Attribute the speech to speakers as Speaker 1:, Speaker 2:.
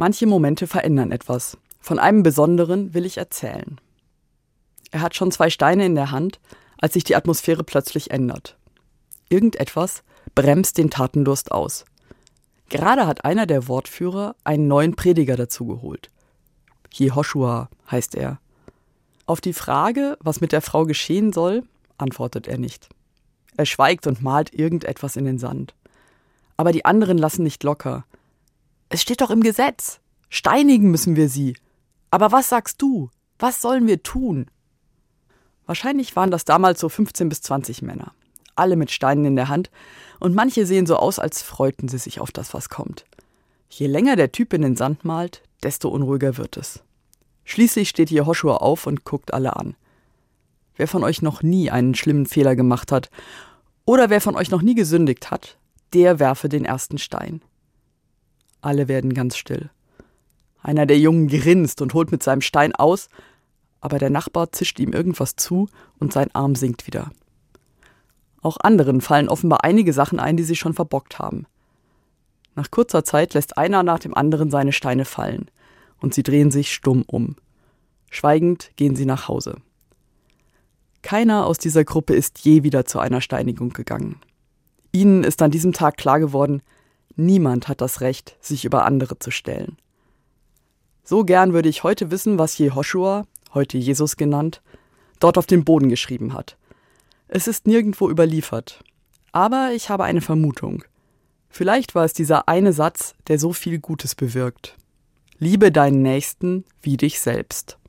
Speaker 1: Manche Momente verändern etwas. Von einem besonderen will ich erzählen. Er hat schon zwei Steine in der Hand, als sich die Atmosphäre plötzlich ändert. Irgendetwas bremst den Tatendurst aus. Gerade hat einer der Wortführer einen neuen Prediger dazugeholt. Jehoshua heißt er. Auf die Frage, was mit der Frau geschehen soll, antwortet er nicht. Er schweigt und malt irgendetwas in den Sand. Aber die anderen lassen nicht locker. Es steht doch im Gesetz. Steinigen müssen wir sie. Aber was sagst du? Was sollen wir tun? Wahrscheinlich waren das damals so 15 bis 20 Männer. Alle mit Steinen in der Hand. Und manche sehen so aus, als freuten sie sich auf das, was kommt. Je länger der Typ in den Sand malt, desto unruhiger wird es. Schließlich steht Jehoshua auf und guckt alle an. Wer von euch noch nie einen schlimmen Fehler gemacht hat oder wer von euch noch nie gesündigt hat, der werfe den ersten Stein. Alle werden ganz still. Einer der Jungen grinst und holt mit seinem Stein aus, aber der Nachbar zischt ihm irgendwas zu und sein Arm sinkt wieder. Auch anderen fallen offenbar einige Sachen ein, die sie schon verbockt haben. Nach kurzer Zeit lässt einer nach dem anderen seine Steine fallen, und sie drehen sich stumm um. Schweigend gehen sie nach Hause. Keiner aus dieser Gruppe ist je wieder zu einer Steinigung gegangen. Ihnen ist an diesem Tag klar geworden, niemand hat das Recht, sich über andere zu stellen. So gern würde ich heute wissen, was Jehoshua, heute Jesus genannt, dort auf den Boden geschrieben hat. Es ist nirgendwo überliefert. Aber ich habe eine Vermutung. Vielleicht war es dieser eine Satz, der so viel Gutes bewirkt. Liebe deinen Nächsten wie dich selbst.